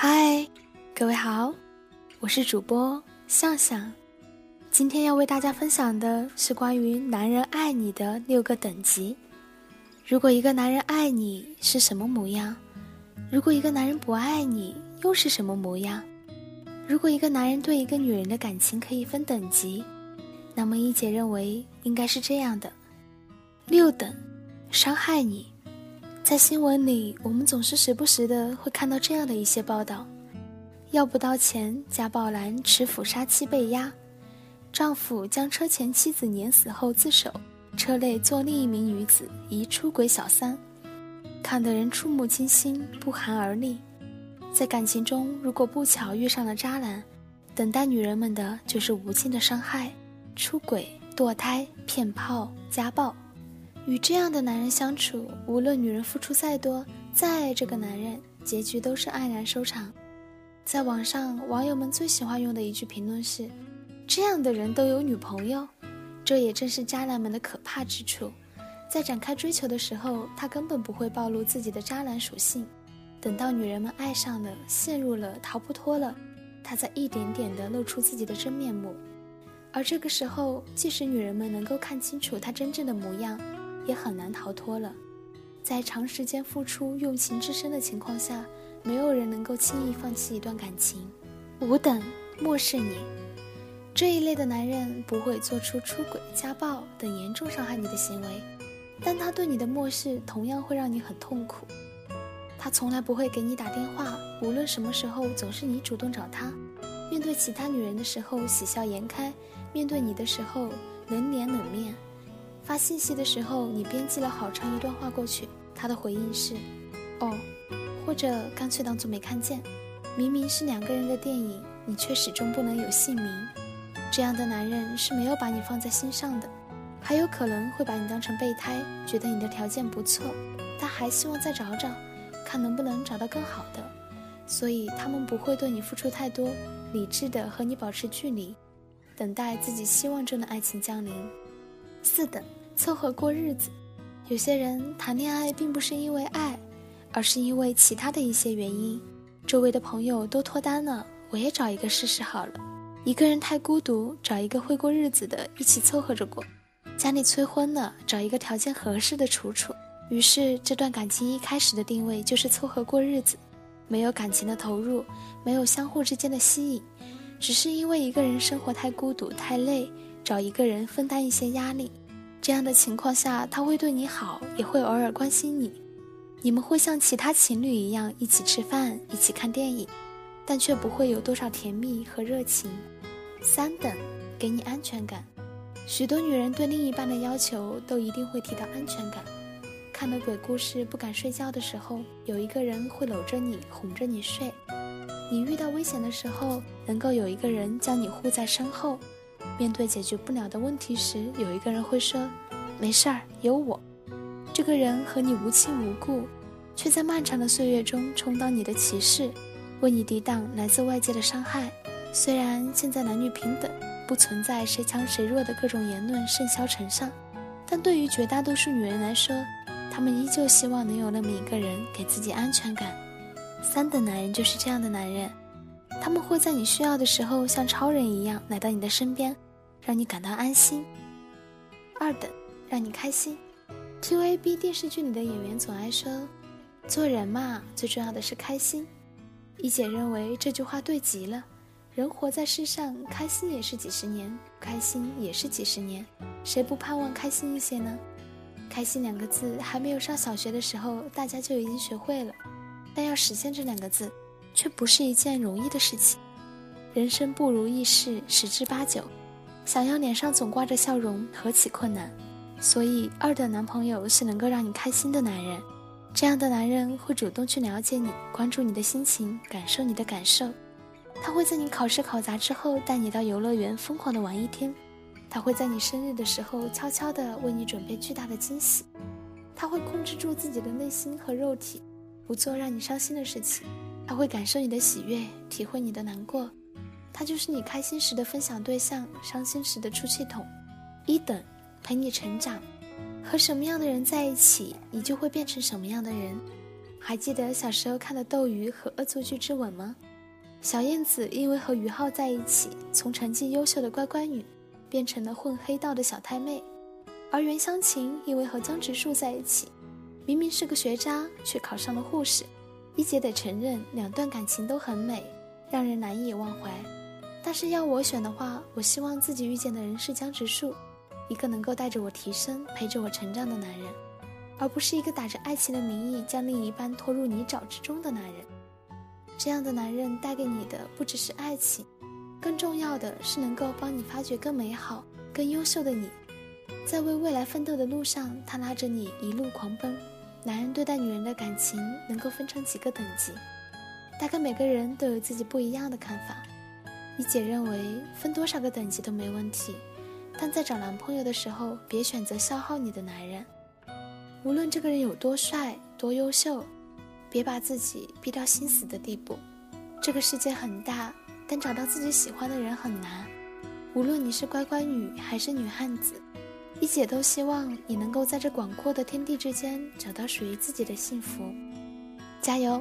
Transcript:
嗨，各位好，我是主播向向。今天要为大家分享的是关于男人爱你的六个等级。如果一个男人爱你是什么模样？如果一个男人不爱你又是什么模样？如果一个男人对一个女人的感情可以分等级，那么一姐认为应该是这样的：六等，伤害你。在新闻里，我们总是时不时的会看到这样的一些报道：要不到钱，家暴男持斧杀妻被压；丈夫将车前妻子碾死后自首，车内坐另一名女子疑出轨小三，看得人触目惊心，不寒而栗。在感情中，如果不巧遇上了渣男，等待女人们的就是无尽的伤害：出轨、堕胎、骗炮、家暴。与这样的男人相处，无论女人付出再多，再爱这个男人，结局都是黯然收场。在网上，网友们最喜欢用的一句评论是：“这样的人都有女朋友。”这也正是渣男们的可怕之处。在展开追求的时候，他根本不会暴露自己的渣男属性；等到女人们爱上了、陷入了、逃不脱了，他才一点点地露出自己的真面目。而这个时候，即使女人们能够看清楚他真正的模样，也很难逃脱了，在长时间付出、用情至深的情况下，没有人能够轻易放弃一段感情。五等漠视你，这一类的男人不会做出出轨、家暴等严重伤害你的行为，但他对你的漠视同样会让你很痛苦。他从来不会给你打电话，无论什么时候总是你主动找他。面对其他女人的时候喜笑颜开，面对你的时候冷脸冷面。发信息的时候，你编辑了好长一段话过去，他的回应是“哦”，或者干脆当做没看见。明明是两个人的电影，你却始终不能有姓名。这样的男人是没有把你放在心上的，还有可能会把你当成备胎，觉得你的条件不错，他还希望再找找，看能不能找到更好的。所以他们不会对你付出太多，理智的和你保持距离，等待自己希望中的爱情降临。四等。凑合过日子，有些人谈恋爱并不是因为爱，而是因为其他的一些原因。周围的朋友都脱单了，我也找一个试试好了。一个人太孤独，找一个会过日子的，一起凑合着过。家里催婚了，找一个条件合适的处处。于是这段感情一开始的定位就是凑合过日子，没有感情的投入，没有相互之间的吸引，只是因为一个人生活太孤独太累，找一个人分担一些压力。这样的情况下，他会对你好，也会偶尔关心你。你们会像其他情侣一样一起吃饭、一起看电影，但却不会有多少甜蜜和热情。三等，给你安全感。许多女人对另一半的要求都一定会提到安全感。看了鬼故事不敢睡觉的时候，有一个人会搂着你，哄着你睡；你遇到危险的时候，能够有一个人将你护在身后。面对解决不了的问题时，有一个人会说：“没事儿，有我。”这个人和你无亲无故，却在漫长的岁月中充当你的骑士，为你抵挡来自外界的伤害。虽然现在男女平等，不存在谁强谁弱的各种言论甚嚣尘上，但对于绝大多数女人来说，她们依旧希望能有那么一个人给自己安全感。三等男人就是这样的男人，他们会在你需要的时候像超人一样来到你的身边。让你感到安心。二等，让你开心。TVB 电视剧里的演员总爱说：“做人嘛，最重要的是开心。”一姐认为这句话对极了。人活在世上，开心也是几十年，不开心也是几十年。谁不盼望开心一些呢？开心两个字还没有上小学的时候，大家就已经学会了。但要实现这两个字，却不是一件容易的事情。人生不如意事十之八九。想要脸上总挂着笑容，何其困难！所以，二等男朋友是能够让你开心的男人。这样的男人会主动去了解你，关注你的心情，感受你的感受。他会在你考试考砸之后，带你到游乐园疯狂的玩一天。他会在你生日的时候，悄悄的为你准备巨大的惊喜。他会控制住自己的内心和肉体，不做让你伤心的事情。他会感受你的喜悦，体会你的难过。他就是你开心时的分享对象，伤心时的出气筒。一等，陪你成长。和什么样的人在一起，你就会变成什么样的人。还记得小时候看的《斗鱼》和《恶作剧之吻》吗？小燕子因为和于浩在一起，从成绩优秀的乖乖女，变成了混黑道的小太妹；而袁湘琴因为和江直树在一起，明明是个学渣，却考上了护士。一姐得承认，两段感情都很美，让人难以忘怀。但是要我选的话，我希望自己遇见的人是江直树，一个能够带着我提升、陪着我成长的男人，而不是一个打着爱情的名义将另一半拖入泥沼之中的男人。这样的男人带给你的不只是爱情，更重要的是能够帮你发掘更美好、更优秀的你。在为未来奋斗的路上，他拉着你一路狂奔。男人对待女人的感情能够分成几个等级，大概每个人都有自己不一样的看法。一姐认为分多少个等级都没问题，但在找男朋友的时候，别选择消耗你的男人。无论这个人有多帅、多优秀，别把自己逼到心死的地步。这个世界很大，但找到自己喜欢的人很难。无论你是乖乖女还是女汉子，一姐都希望你能够在这广阔的天地之间找到属于自己的幸福。加油！